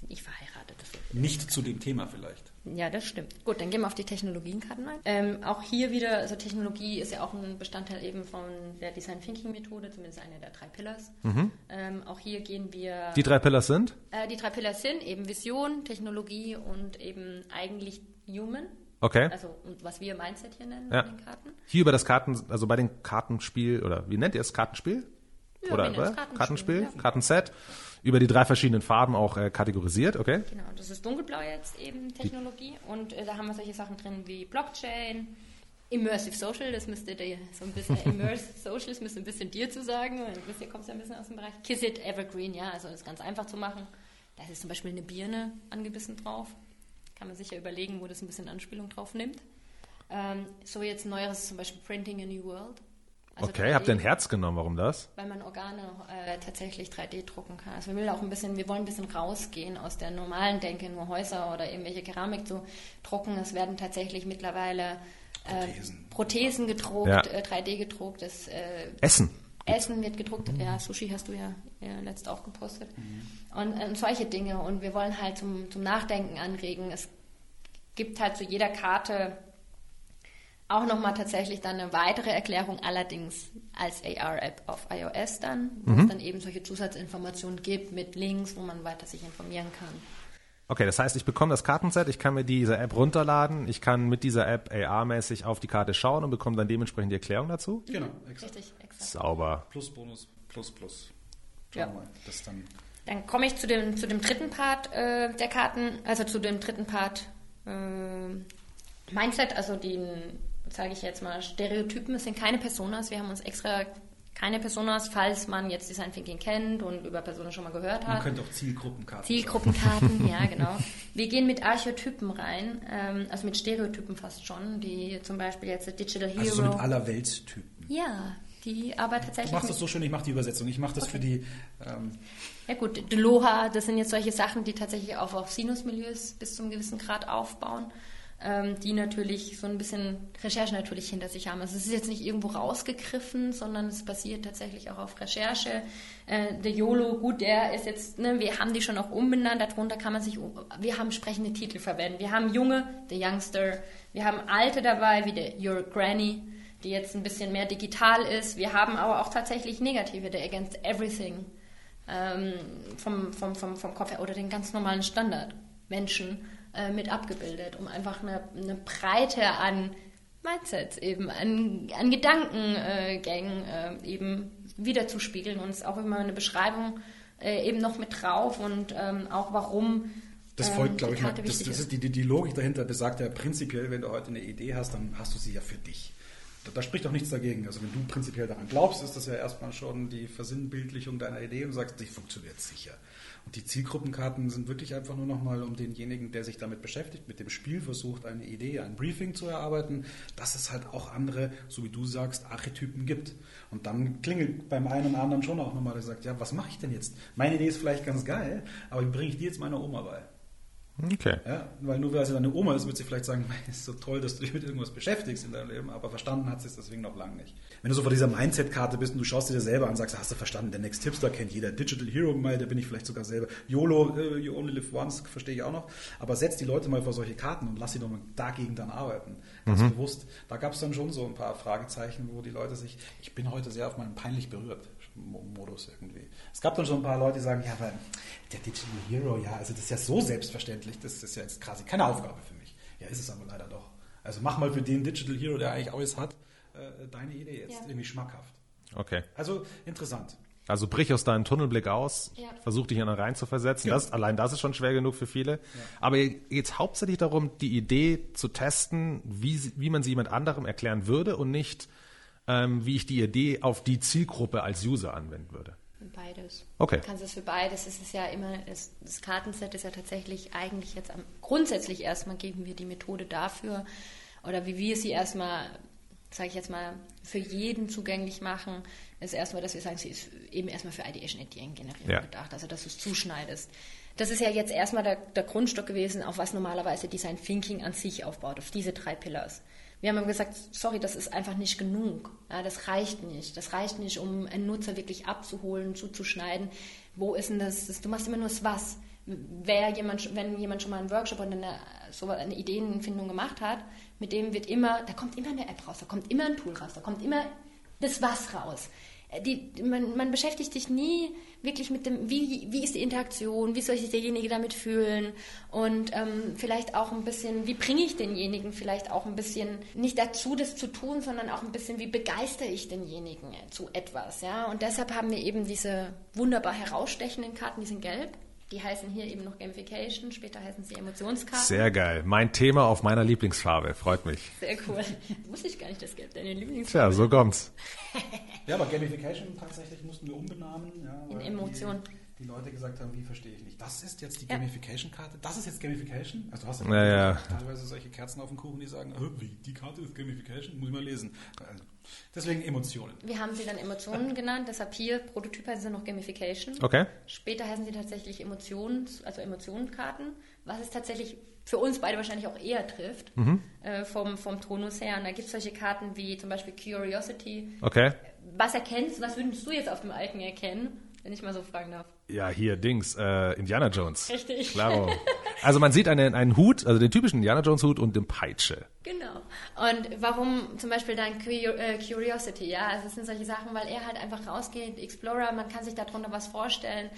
Sind nicht verheiratet. Das wird- Nicht zu dem Thema vielleicht. Ja, das stimmt. Gut, dann gehen wir auf die Technologienkarten ein. Ähm, auch hier wieder, also Technologie ist ja auch ein Bestandteil eben von der Design Thinking Methode, zumindest eine der drei Pillars. Ähm, auch hier gehen wir. Die drei Pillars sind? äh, die drei Pillars sind eben Vision, Technologie und eben eigentlich Human. Okay. Also und was wir Mindset hier nennen Ja. den Karten. Hier über das Karten, also bei den Kartenspiel, oder wie nennt ihr es? Kartenspiel? Ja, oder oder? Kartenspiel, Kartenspiel, ja. Kartenset, über die drei verschiedenen Farben auch äh, kategorisiert, okay? Genau, das ist dunkelblau jetzt eben Technologie und äh, da haben wir solche Sachen drin wie Blockchain, Immersive Social, das müsste dir so ein bisschen, Immersive Social, das müsste ein bisschen dir zu sagen, weil du kommst ja ein bisschen aus dem Bereich. Kiss It Evergreen, ja, also das ist ganz einfach zu machen. Da ist zum Beispiel eine Birne angebissen drauf. Kann man sich ja überlegen, wo das ein bisschen Anspielung drauf nimmt. Ähm, so jetzt neueres zum Beispiel Printing a New World. Also Okay, habt ihr ein 3D Herz genommen, warum das? weil man Organe äh, tatsächlich 3D drucken kann. Also wir will auch ein bisschen, wir wollen ein bisschen rausgehen aus der normalen Denke, nur Häuser oder irgendwelche Keramik zu drucken. Es werden tatsächlich mittlerweile äh, Prothesen. Prothesen gedruckt, Ja. äh, 3D gedruckt, das äh, Essen. Essen wird gedruckt. Ja, Sushi hast du ja, ja letzt auch gepostet. Und, äh, solche Dinge. Und wir wollen halt zum, zum Nachdenken anregen. Es gibt halt zu jeder Karte auch nochmal tatsächlich dann eine weitere Erklärung, allerdings als AR-App auf iOS dann, wo es dann eben solche Zusatzinformationen gibt mit Links, wo man weiter sich informieren kann. Okay, das heißt, ich bekomme das Kartenset, ich kann mir diese App runterladen, ich kann mit dieser App AR-mäßig auf die Karte schauen und bekomme dann dementsprechend die Erklärung dazu. Genau, exakt. Richtig, exakt. Sauber. Plus, Bonus, plus, plus. Schauen Ja. mal. Das dann Dann komme ich zu dem, zu dem dritten Part äh, der Karten, also zu dem dritten Part äh, Mindset, also den, sage ich jetzt mal, Stereotypen. Es sind keine Personas. Wir haben uns extra keine Personas, falls man jetzt Design Thinking kennt und über Personen schon mal gehört Man hat. könnte auch Zielgruppenkarten Zielgruppenkarten, ja, genau. Wir gehen mit Archetypen rein, ähm, also mit Stereotypen fast schon, die zum Beispiel jetzt Digital. Hero. Also so mit aller Welttypen. ja, die aber Du tatsächlich. machst mit- das so schön, ich mache die Übersetzung. Ich mache das für die. Ähm, Ja gut, Deloha, das sind jetzt solche Sachen, die tatsächlich auch auf Sinusmilieus bis zum gewissen Grad aufbauen, die natürlich so ein bisschen Recherche natürlich hinter sich haben. Also es ist jetzt nicht irgendwo rausgegriffen, sondern es basiert tatsächlich auch auf Recherche. Äh, der YOLO, gut, der ist jetzt, ne, wir haben die schon auch umbenannt, darunter kann man sich, wir haben sprechende Titel verwenden. Wir haben Junge, der Youngster, wir haben Alte dabei, wie der Your Granny, die jetzt ein bisschen mehr digital ist. Wir haben aber auch tatsächlich negative, der Against Everything ähm, vom, vom, vom, vom Kopf her oder den ganz normalen Standardmenschen äh, mit abgebildet, um einfach eine, eine Breite an Mindsets eben, an, an Gedankengängen äh, eben wiederzuspiegeln und es auch immer eine Beschreibung äh, eben noch mit drauf und ähm, auch warum das ähm, folgt, glaube die ich, mal. Das, das ist. ist die, die, die Logik dahinter besagt ja prinzipiell, wenn du heute eine Idee hast, dann hast du sie ja für dich. Da, da spricht auch nichts dagegen. Also wenn du prinzipiell daran glaubst, ist das ja erstmal schon die Versinnbildlichung deiner Idee und sagst, die funktioniert sicher. Und die Zielgruppenkarten sind wirklich einfach nur nochmal um denjenigen, der sich damit beschäftigt, mit dem Spiel versucht, eine Idee, ein Briefing zu erarbeiten, dass es halt auch andere, so wie du sagst, Archetypen gibt. Und dann klingelt beim einen oder anderen schon auch nochmal, der sagt, ja, was mache ich denn jetzt? Meine Idee ist vielleicht ganz geil, aber wie bringe ich die jetzt meiner Oma bei? Okay. Ja, weil nur weil sie deine Oma ist, wird sie vielleicht sagen, es ist so toll, dass du dich mit irgendwas beschäftigst in deinem Leben, aber verstanden hat sie es deswegen noch lange nicht. Wenn du so vor dieser Mindset-Karte bist und du schaust dir selber an und sagst, hast du verstanden, der Next Tipster kennt jeder, Digital Hero mal, da bin ich vielleicht sogar selber, YOLO, äh, you only live once, verstehe ich auch noch, aber setz die Leute mal vor solche Karten und lass sie doch mal dagegen dann arbeiten, ganz bewusst. Da gab es dann schon so ein paar Fragezeichen, wo die Leute sich, ich bin heute sehr auf meinen peinlich berührt Modus irgendwie. Es gab dann schon ein paar Leute, die sagen, ja, aber der Digital Hero, ja, also das ist ja so selbstverständlich, das ist ja jetzt quasi keine Aufgabe für mich. Ja, ist es aber leider doch. Also mach mal für den Digital Hero, der eigentlich alles hat, äh, deine Idee jetzt Ja. irgendwie schmackhaft. Okay. Also interessant. Also brich aus deinem Tunnelblick aus, Ja. versuch dich in einen rein zu versetzen. Ja. Das, allein das ist schon schwer genug für viele. Aber jetzt hauptsächlich darum, die Idee zu testen, wie, wie man sie jemand anderem erklären würde und nicht, ähm, wie ich die Idee auf die Zielgruppe als User anwenden würde. Beides. Okay. Du kannst es für beides. Es ist ja immer, das, das Kartenset ist ja tatsächlich eigentlich jetzt am, grundsätzlich erstmal geben wir die Methode dafür oder wie wir sie erstmal sage ich jetzt mal, für jeden zugänglich machen, ist erstmal, dass wir sagen, sie ist eben erstmal für Ideation Ideen Generierung Ja. gedacht, also dass du es zuschneidest. Das ist ja jetzt erstmal der, der Grundstock gewesen, auf was normalerweise Design Thinking an sich aufbaut, auf diese drei Pillars. Wir haben immer gesagt, sorry, das ist einfach nicht genug. Ja, das reicht nicht. Das reicht nicht, um einen Nutzer wirklich abzuholen, zuzuschneiden. Wo ist denn das? das du machst immer nur das Was. Wer jemand, wenn jemand schon mal einen Workshop oder eine, so eine Ideenfindung gemacht hat, mit dem wird immer, da kommt immer eine App raus, da kommt immer ein Tool raus, da kommt immer das Was raus. Die, man, man beschäftigt sich nie wirklich mit dem, wie, wie ist die Interaktion, wie soll sich derjenige damit fühlen und ähm, vielleicht auch ein bisschen, wie bringe ich denjenigen vielleicht auch ein bisschen nicht dazu, das zu tun, sondern auch ein bisschen, wie begeistere ich denjenigen zu etwas. Ja? Und deshalb haben wir eben diese wunderbar herausstechenden Karten, die sind gelb. Die heißen hier eben noch Gamification, später heißen sie Emotionskarten. Sehr geil. Mein Thema auf meiner Lieblingsfarbe. Freut mich. Sehr cool. Wusste ich gar nicht, dass Gelb deine Lieblings Tja, so kommt's. Ja, aber Gamification tatsächlich mussten wir umbenamen. Ja, In weil Emotion. Die, die Leute gesagt haben, wie verstehe ich nicht. Das ist jetzt die Ja. Gamification-Karte. Das ist jetzt Gamification. Also du hast Ja, ja. teilweise solche Kerzen auf dem Kuchen, die sagen, "Hä, wie, die Karte ist Gamification, muss ich mal lesen. Also, deswegen Emotionen. Wir haben sie dann Emotionen genannt, deshalb hier Prototyp heißen sie noch Gamification. Okay. Später heißen sie tatsächlich Emotions, also Emotionenkarten, was es tatsächlich für uns beide wahrscheinlich auch eher trifft, äh, vom, vom Tonus her. Und da gibt es solche Karten wie zum Beispiel Curiosity. Okay. Was erkennst, was würdest du jetzt auf dem Alten erkennen, wenn ich mal so fragen darf? Ja, hier, Dings, äh, Indiana Jones. Richtig. Klaro. Also man sieht einen, einen Hut, also den typischen Indiana Jones Hut und eine Peitsche. Genau. Und warum zum Beispiel dann äh, Curiosity? Ja, also es sind solche Sachen, weil er halt einfach rausgeht, Explorer, man kann sich darunter was vorstellen.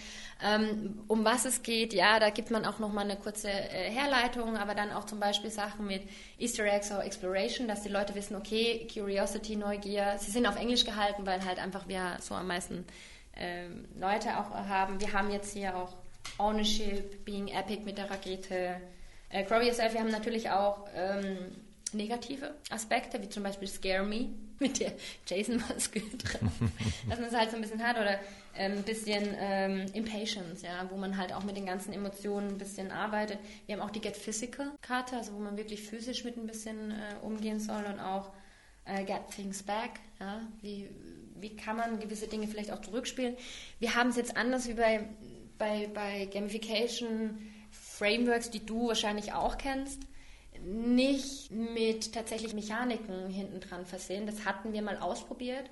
Ähm, um was es geht, ja, da gibt man auch nochmal eine kurze äh, Herleitung, aber dann auch zum Beispiel Sachen mit Easter Eggs oder Exploration, dass die Leute wissen, okay, Curiosity, Neugier, sie sind auf Englisch gehalten, weil halt einfach wir so am meisten ähm, Leute auch haben. Wir haben jetzt hier auch Ownership, Being Epic mit der Rakete. Äh, Grow Yourself, wir haben natürlich auch ähm, negative Aspekte, wie zum Beispiel Scare Me mit der Jason-Maske drauf. Dass man es halt so ein bisschen hat oder ähm, ein bisschen ähm, Impatience, ja, wo man halt auch mit den ganzen Emotionen ein bisschen arbeitet. Wir haben auch die Get Physical-Karte, also wo man wirklich physisch mit ein bisschen äh, umgehen soll und auch äh, Get Things Back, ja, wie, wie kann man gewisse Dinge vielleicht auch zurückspielen. Wir haben es jetzt anders wie bei, bei, bei Gamification Frameworks, die du wahrscheinlich auch kennst, nicht mit tatsächlich Mechaniken hinten dran versehen. Das hatten wir mal ausprobiert,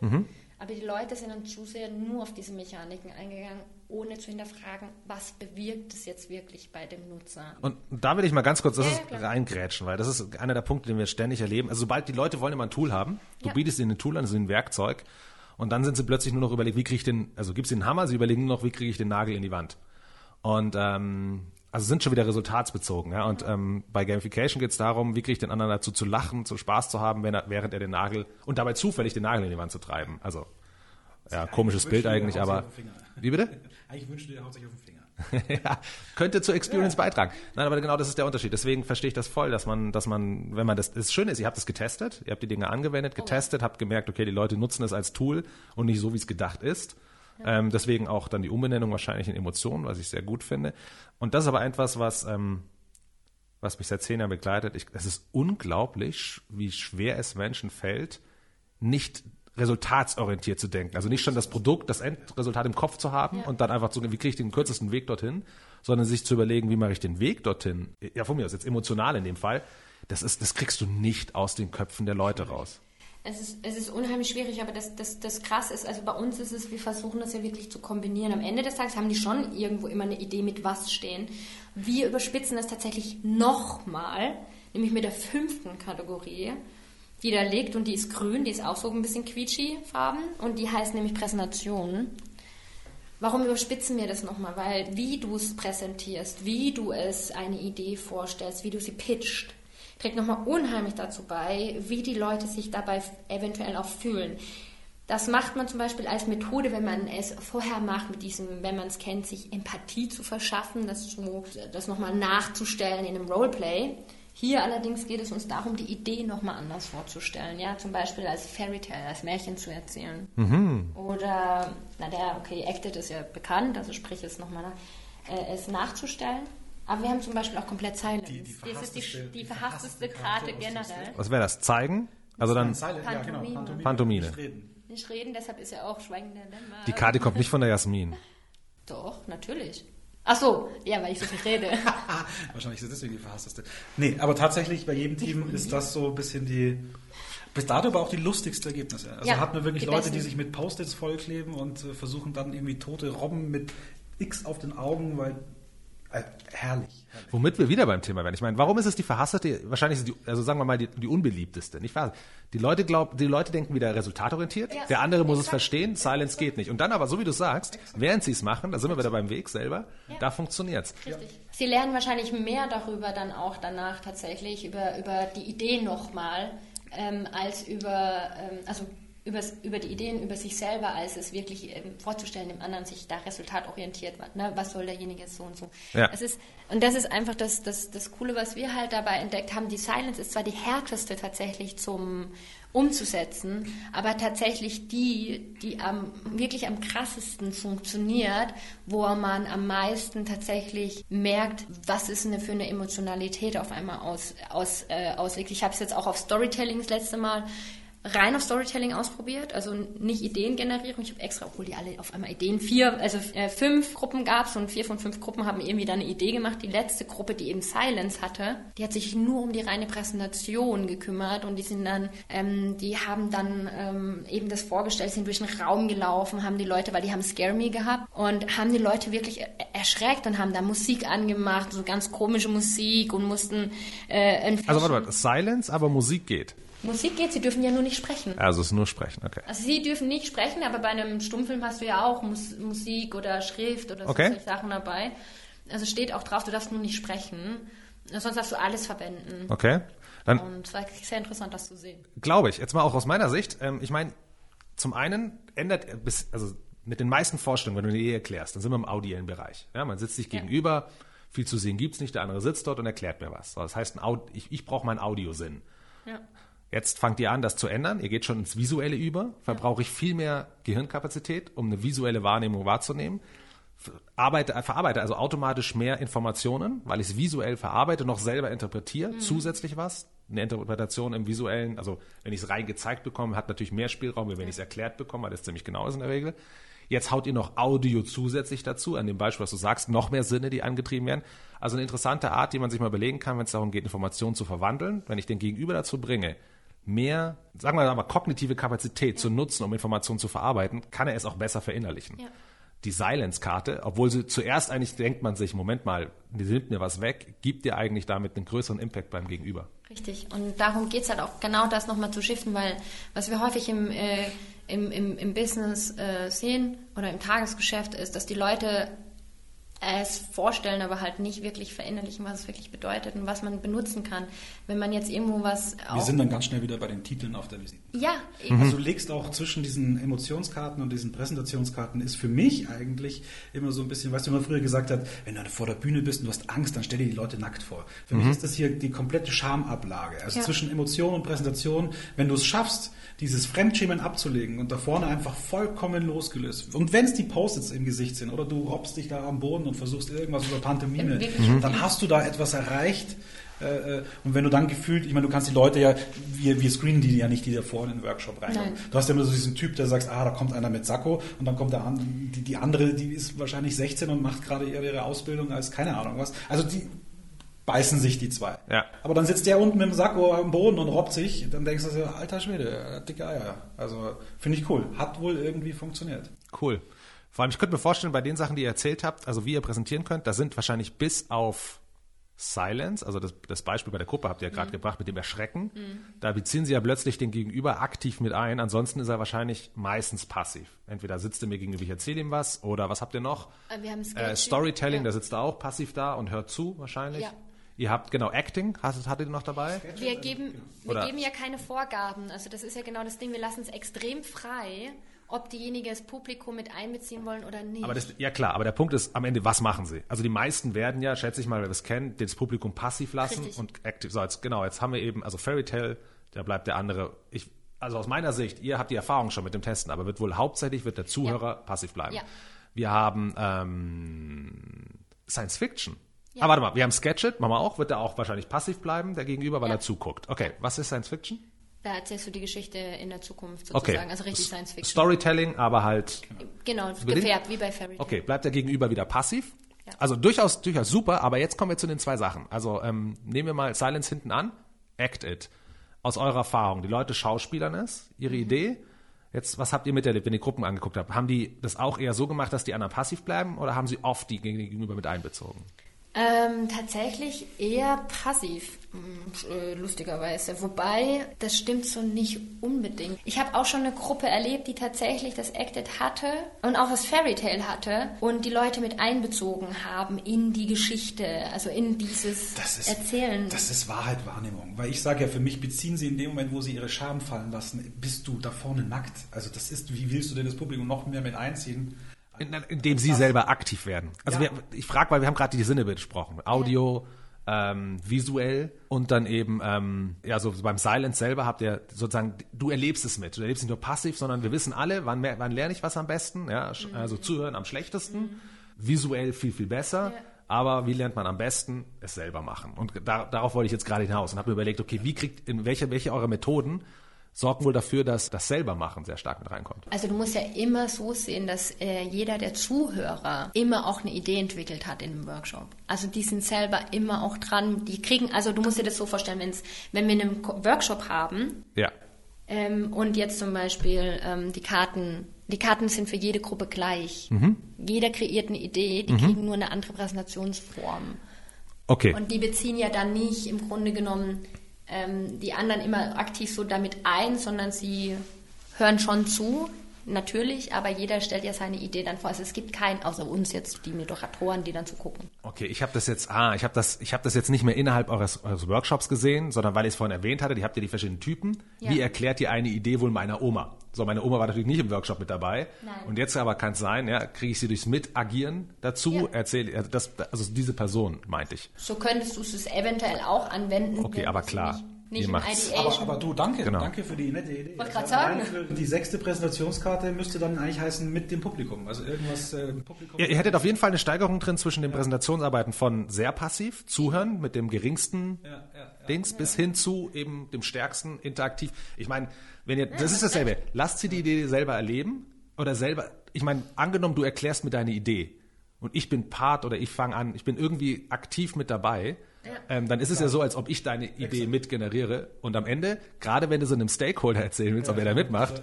aber die Leute sind dann zu sehr nur auf diese Mechaniken eingegangen, ohne zu hinterfragen, was bewirkt es jetzt wirklich bei dem Nutzer. Und da will ich mal ganz kurz das Ja, ist reingrätschen, weil das ist einer der Punkte, den wir ständig erleben. Also sobald die Leute wollen immer ein Tool haben, du Ja. bietest ihnen ein Tool an, ist ein Werkzeug, und dann sind sie plötzlich nur noch überlegt, wie kriege ich den, also gibst ihnen einen Hammer, sie überlegen nur noch, wie kriege ich den Nagel in die Wand. Und ähm, also sind schon wieder resultatsbezogen. Ja? Und ähm, bei Gamification geht es darum, wie kriege ich den anderen dazu zu lachen, zu Spaß zu haben, er, während er den Nagel und dabei zufällig den Nagel in die Wand zu treiben. Also ja, komisches Bild eigentlich, aber den wie bitte? Eigentlich wünschte der haut sich auf den Finger. ja, könnte zur Experience beitragen. Nein, aber genau das ist der Unterschied. Deswegen verstehe ich das voll, dass man, dass man, wenn man das, das Schöne ist, ihr habt es getestet, ihr habt die Dinge angewendet, getestet, habt gemerkt, okay, die Leute nutzen es als Tool und nicht so, wie es gedacht ist. Ähm, deswegen auch dann die Umbenennung wahrscheinlich in Emotionen, was ich sehr gut finde. Und das ist aber etwas, was, ähm, was mich seit zehn Jahren begleitet. Ich, es ist unglaublich, wie schwer es Menschen fällt, nicht resultatsorientiert zu denken. Also nicht schon das Produkt, das Endresultat im Kopf zu haben Ja. und dann einfach zu, wie kriege ich den kürzesten Weg dorthin, sondern sich zu überlegen, wie mache ich den Weg dorthin. Ja, von mir aus, jetzt emotional in dem Fall. Das ist, das kriegst du nicht aus den Köpfen der Leute raus. Es ist, es ist unheimlich schwierig, aber das, das, das krass ist, also bei uns ist es, wir versuchen das ja wirklich zu kombinieren. Am Ende des Tages haben die schon irgendwo immer eine Idee mit was stehen. Wir überspitzen das tatsächlich nochmal, nämlich mit der fünften Kategorie, die da liegt und die ist grün, die ist auch so ein bisschen quietschy farben und die heißt nämlich Präsentation. Warum überspitzen wir das nochmal? Weil wie du es präsentierst, wie du es eine Idee vorstellst, wie du sie pitcht, trägt nochmal unheimlich dazu bei, wie die Leute sich dabei eventuell auch fühlen. Das macht man zum Beispiel als Methode, wenn man es vorher macht, mit diesem, wenn man es kennt, sich Empathie zu verschaffen, das, so, das nochmal nachzustellen in einem Roleplay. Hier allerdings geht es uns darum, die Idee nochmal anders vorzustellen. Ja, zum Beispiel als Fairy Tale, als Märchen zu erzählen. Oder, na der, okay, Acted ist ja bekannt, also sprich es nochmal nach, äh, es nachzustellen. Aber wir haben zum Beispiel auch komplett Silence. Die- die das ist die, die verhassteste Karte generell. Was wäre das? Zeigen? Also dann Silent, ja, genau. Pantomime. Pantomime. Pantomime. Nicht reden. Nicht reden, deshalb ist er auch Schweigen der Lämmer. die Karte kommt nicht von der Jasmin. Doch, natürlich. Ach so, ja, weil ich so viel rede. Wahrscheinlich ist es deswegen die verhassteste. Nee, aber tatsächlich bei jedem Team ist das so ein bisschen die. Bis dato aber auch die lustigsten Ergebnisse. Also Ja, hat man wirklich die Leute, besten. die sich mit Post-its vollkleben und äh, versuchen dann irgendwie tote Robben mit X auf den Augen, weil. Äh, herrlich. herrlich. Womit wir wieder beim Thema werden. Ich meine, warum ist es die verhasste, wahrscheinlich ist es die, also sagen wir mal, die, die unbeliebteste, nicht wahr? Die Leute glauben, die Leute denken wieder resultatorientiert, Ja, der andere muss es verstehen, Silence geht nicht. Und dann aber, so wie du sagst, während sie es machen, da sind wir wieder beim Weg selber, Ja. da funktioniert's. Richtig. Sie lernen wahrscheinlich mehr darüber dann auch danach tatsächlich, über, über die Ideen nochmal, ähm, als über, ähm, also übers, über die Ideen über sich selber, als es wirklich ähm, vorzustellen, dem anderen sich da resultatorientiert war. Ne? Was soll derjenige so und so. Ja. Es ist, und das ist einfach das, das, das Coole, was wir halt dabei entdeckt haben. Die Silence ist zwar die härteste tatsächlich zum umzusetzen, aber tatsächlich die, die am, wirklich am krassesten funktioniert, wo man am meisten tatsächlich merkt, was ist eine für eine Emotionalität auf einmal aus, aus, äh, auswirkt. Ich habe es jetzt auch auf Storytelling das letzte Mal rein auf Storytelling ausprobiert, also nicht Ideengenerierung. Ich habe extra, obwohl die alle auf einmal Ideen, vier, also äh, fünf Gruppen gab es und vier von fünf Gruppen haben irgendwie dann eine Idee gemacht. Die letzte Gruppe, die eben Silence hatte, die hat sich nur um die reine Präsentation gekümmert und die sind dann, ähm, die haben dann ähm, eben das vorgestellt, sind durch den Raum gelaufen, haben die Leute, weil die haben Scare Me gehabt und haben die Leute wirklich er erschreckt und haben da Musik angemacht, so ganz komische Musik und mussten äh, Also warte mal, Silence, aber Musik geht. Musik geht, sie dürfen ja nur nicht sprechen. Also es ist nur sprechen, okay. Also sie dürfen nicht sprechen, aber bei einem Stummfilm hast du ja auch Mus Musik oder Schrift oder so Okay. solche Sachen dabei. Also steht auch drauf, du darfst nur nicht sprechen. Sonst darfst du alles verwenden. Okay. Dann Und es war sehr interessant, das zu sehen. glaube ich, jetzt mal auch aus meiner Sicht, ähm, ich meine, zum einen ändert, bis, also mit den meisten Vorstellungen, wenn du eine Ehe erklärst, dann sind wir im audiellen Bereich. Ja, man sitzt sich Ja. gegenüber, viel zu sehen gibt's nicht, der andere sitzt dort und erklärt mir was. Das heißt, ich, ich brauche meinen Audiosinn. Ja. Jetzt fangt ihr an, das zu ändern. Ihr geht schon ins Visuelle über. Verbrauche ich viel mehr Gehirnkapazität, um eine visuelle Wahrnehmung wahrzunehmen. Arbeite, verarbeite also automatisch mehr Informationen, weil ich es visuell verarbeite, noch selber interpretiere, zusätzlich was. Eine Interpretation im visuellen, also wenn ich es rein gezeigt bekomme, hat natürlich mehr Spielraum, wie wenn ich es erklärt bekomme, weil das ziemlich genau ist in der Regel. Jetzt haut ihr noch Audio zusätzlich dazu, an dem Beispiel, was du sagst, noch mehr Sinne, die angetrieben werden. Also eine interessante Art, die man sich mal überlegen kann, wenn es darum geht, Informationen zu verwandeln. Wenn ich den Gegenüber dazu bringe, mehr, sagen wir mal, kognitive Kapazität zu nutzen, um Informationen zu verarbeiten, kann er es auch besser verinnerlichen. Ja. Die Silence-Karte, obwohl sie zuerst eigentlich denkt man sich, Moment mal, die nimmt mir was weg, gibt dir eigentlich damit einen größeren Impact beim Gegenüber. Richtig. Und darum geht es halt auch genau das nochmal zu shiften, weil was wir häufig im, äh, im, im, im Business äh, sehen oder im Tagesgeschäft ist, dass die Leute es vorstellen, aber halt nicht wirklich verinnerlichen, was es wirklich bedeutet und was man benutzen kann. Wenn man jetzt irgendwo was Wir sind dann ganz schnell wieder bei den Titeln auf der Visite. ja, eben. Also du legst auch zwischen diesen Emotionskarten und diesen Präsentationskarten ist für mich eigentlich immer so ein bisschen, weißt du, wie man früher gesagt hat, wenn du vor der Bühne bist und du hast Angst, dann stell dir die Leute nackt vor. Für mich ist das hier die komplette Schamablage. Also Ja. zwischen Emotion und Präsentation, wenn du es schaffst, dieses Fremdschämen abzulegen und da vorne einfach vollkommen losgelöst. Und wenn es die Post-its im Gesicht sind oder du hoppst dich da am Boden und versuchst irgendwas über Pantomime. Mhm. dann hast du da etwas erreicht. Äh, äh, Und wenn du dann gefühlt, ich meine, du kannst die Leute ja, wir, wir screenen die ja nicht, die da vorne in den Workshop reinkommen. Nein. Du hast ja immer so diesen Typ, der sagst, ah, da kommt einer mit Sakko und dann kommt der an, die, die andere, die ist wahrscheinlich 16 und macht gerade ihre, ihre Ausbildung als keine Ahnung was. Also die beißen sich die zwei. Ja. Aber dann sitzt der unten mit dem Sakko am Boden und robbt sich, dann denkst du so, alter Schwede, hat dicke Eier. Also finde ich cool. Hat wohl irgendwie funktioniert. Cool. Vor allem, ich könnte mir vorstellen, bei den Sachen, die ihr erzählt habt, also wie ihr präsentieren könnt, da sind wahrscheinlich bis auf Silence, also das, das Beispiel bei der Gruppe habt ihr ja gerade gebracht mit dem Erschrecken, da beziehen sie ja plötzlich den Gegenüber aktiv mit ein, ansonsten ist er wahrscheinlich meistens passiv. Entweder sitzt er mir gegenüber, ich erzähle ihm was, oder was habt ihr noch? Äh, wir haben Äh. Storytelling, Ja. da sitzt er auch passiv da und hört zu wahrscheinlich. Ja. Ihr habt, genau, Acting, hattet, hattet ihr noch dabei? Wir geben, wir Oder- geben ja keine Vorgaben. Also das ist ja genau das Ding. Wir lassen es extrem frei, ob diejenigen das Publikum mit einbeziehen wollen oder nicht. Aber das, ja klar, aber der Punkt ist am Ende, was machen sie? Also die meisten werden ja, schätze ich mal, wer das kennt, das Publikum passiv lassen Richtig. und aktiv. So, jetzt, genau, jetzt haben wir eben, also Fairy Tale, da bleibt der andere. Ich, also aus meiner Sicht, ihr habt die Erfahrung schon mit dem Testen, aber wird wohl hauptsächlich wird der Zuhörer passiv bleiben. Ja. Wir haben ähm, Science Fiction. Ja. Ah, warte mal, wir haben Sketch It, machen wir auch, wird er auch wahrscheinlich passiv bleiben, der Gegenüber, weil Ja. er zuguckt. Okay, was ist Science Fiction? Da erzählst du die Geschichte in der Zukunft sozusagen, Okay. also richtig Science Fiction. Storytelling, aber halt Genau, Bedingt- gefärbt, wie bei Fairy Tail. Okay, bleibt der Gegenüber wieder passiv? Ja. Also durchaus, durchaus super, aber jetzt kommen wir zu den zwei Sachen. Also ähm, nehmen wir mal Silence hinten an, Act It. Aus eurer Erfahrung, die Leute schauspielern es, ihre Mhm. Idee. Jetzt, was habt ihr miterlebt, wenn ihr Gruppen angeguckt habt? Haben die das auch eher so gemacht, dass die anderen passiv bleiben oder haben sie oft die Gegenüber mit einbezogen? Ähm, tatsächlich eher passiv, mh, äh, lustigerweise. Wobei, das stimmt so nicht unbedingt. Ich habe auch schon eine Gruppe erlebt, die tatsächlich das Acted hatte und auch das Fairy Tale hatte und die Leute mit einbezogen haben in die Geschichte, also in dieses Das ist, Erzählen. Das ist Wahrheit, Wahrnehmung. Weil ich sage ja, für mich beziehen sie in dem Moment, wo sie ihre Scham fallen lassen, bist du da vorne nackt. Also das ist, wie willst du denn das Publikum noch mehr mit einziehen? In, indem sie selber aktiv werden. Also Ja. wir, ich frage, weil wir haben gerade die Sinne besprochen. Audio, ähm, visuell und dann eben, ähm, ja, so beim Silence selber habt ihr sozusagen, du erlebst es mit. Du erlebst nicht nur passiv, sondern wir wissen alle, wann, wann lerne ich was am besten. Ja, sch- also zuhören am schlechtesten, visuell viel, viel besser. Aber wie lernt man am besten? Es selber machen. Und da, darauf wollte ich jetzt gerade hinaus und habe mir überlegt, okay, wie kriegt, in welche, welche eurer Methoden sorgen wohl dafür, dass das selber machen sehr stark mit reinkommt? Also du musst ja immer so sehen, dass äh, jeder der Zuhörer immer auch eine Idee entwickelt hat in dem Workshop. Also die sind selber immer auch dran. Die kriegen, also du musst dir das so vorstellen, wenn's, wenn wir einen Workshop haben Ja. ähm, und jetzt zum Beispiel ähm, die Karten, die Karten sind für jede Gruppe gleich. Jeder kreiert eine Idee, die kriegen nur eine andere Präsentationsform. Okay. Und die beziehen ja dann nicht im Grunde genommen ähm, die anderen immer aktiv so damit ein, sondern sie hören schon zu, natürlich, aber jeder stellt ja seine Idee dann vor. Also es gibt keinen, außer uns jetzt, die Moderatoren, die dann zu gucken. Okay, ich habe das jetzt, ah, ich habe das, ich habe das jetzt nicht mehr innerhalb eures, eures Workshops gesehen, sondern weil ich es vorhin erwähnt hatte, die habt ihr die verschiedenen Typen. Ja. Wie erklärt ihr eine Idee wohl meiner Oma? So, meine Oma war natürlich nicht im Workshop mit dabei. Nein. Und jetzt aber kann es sein, ja, kriege ich sie durchs Mitagieren dazu, Ja. erzähle, also das, also diese Person meinte ich. So könntest du es eventuell auch anwenden. Okay, aber klar, Nicht, ihr macht's. Aber, aber du, danke, Genau. danke für die nette Idee. Wollte grad sagen. Die sechste Präsentationskarte müsste dann eigentlich heißen mit dem Publikum. Also irgendwas äh, im Publikum. Ihr, ihr hättet auf jeden Fall eine Steigerung drin zwischen den Präsentationsarbeiten von sehr passiv, zuhören mit dem geringsten Ja, ja, ja. Dings, bis hin zu eben dem stärksten interaktiv. Ich meine, wenn ihr, das ist dasselbe. Lasst sie die Idee selber erleben oder selber, ich meine, angenommen, du erklärst mir deine Idee und ich bin Part oder ich fange an, ich bin irgendwie aktiv mit dabei, ähm, dann ist es ja so, als ob ich deine Idee mit generiere und am Ende, gerade wenn du so einem Stakeholder erzählen willst, ob er da mitmacht,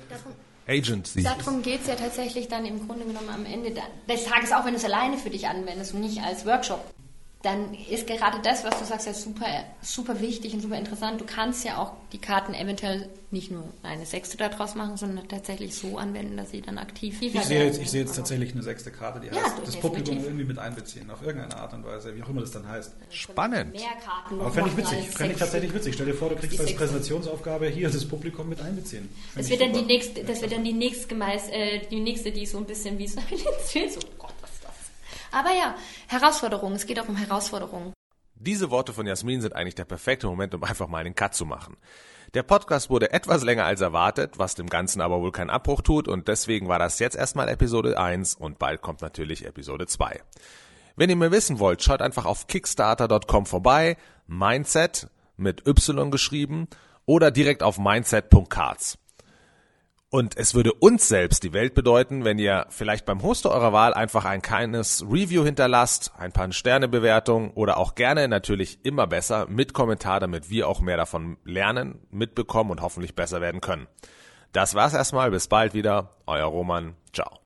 Agency. Darum geht es ja tatsächlich dann im Grunde genommen am Ende des Tages, auch wenn du es alleine für dich anwendest und nicht als Workshop, dann ist gerade das, was du sagst, ja super, super wichtig und super interessant. Du kannst ja auch die Karten eventuell nicht nur eine sechste daraus machen, sondern tatsächlich so anwenden, dass sie dann aktiv Ich sehe jetzt, ich sehe jetzt tatsächlich eine sechste Karte, die Ja, heißt, das. Publikum irgendwie mit einbeziehen, auf irgendeine Art und Weise, wie auch immer das dann heißt. Spannend. Mehr Karten. Aber fände ich witzig, fände ich tatsächlich witzig. Stell dir vor, du kriegst als Präsentationsaufgabe hier das Publikum mit einbeziehen. Fänd Das wird dann die nächste, das wird dann die nächste äh, die nächste, die so ein bisschen wie so so, oh Gott, was ist das? Aber ja, Herausforderungen. Es geht auch um Herausforderungen. Diese Worte von Jasmin sind eigentlich der perfekte Moment, um einfach mal einen Cut zu machen. Der Podcast wurde etwas länger als erwartet, was dem Ganzen aber wohl keinen Abbruch tut und deswegen war das jetzt erstmal Episode 1 und bald kommt natürlich Episode 2. Wenn ihr mehr wissen wollt, schaut einfach auf kickstarter.com vorbei, Mindset mit Y geschrieben oder direkt auf mindset.cards. Und es würde uns selbst die Welt bedeuten, wenn ihr vielleicht beim Hoster eurer Wahl einfach ein kleines Review hinterlasst, ein paar Sternebewertungen oder auch gerne natürlich immer besser mit Kommentar, damit wir auch mehr davon lernen, mitbekommen und hoffentlich besser werden können. Das war's erstmal, bis bald wieder, euer Roman, ciao.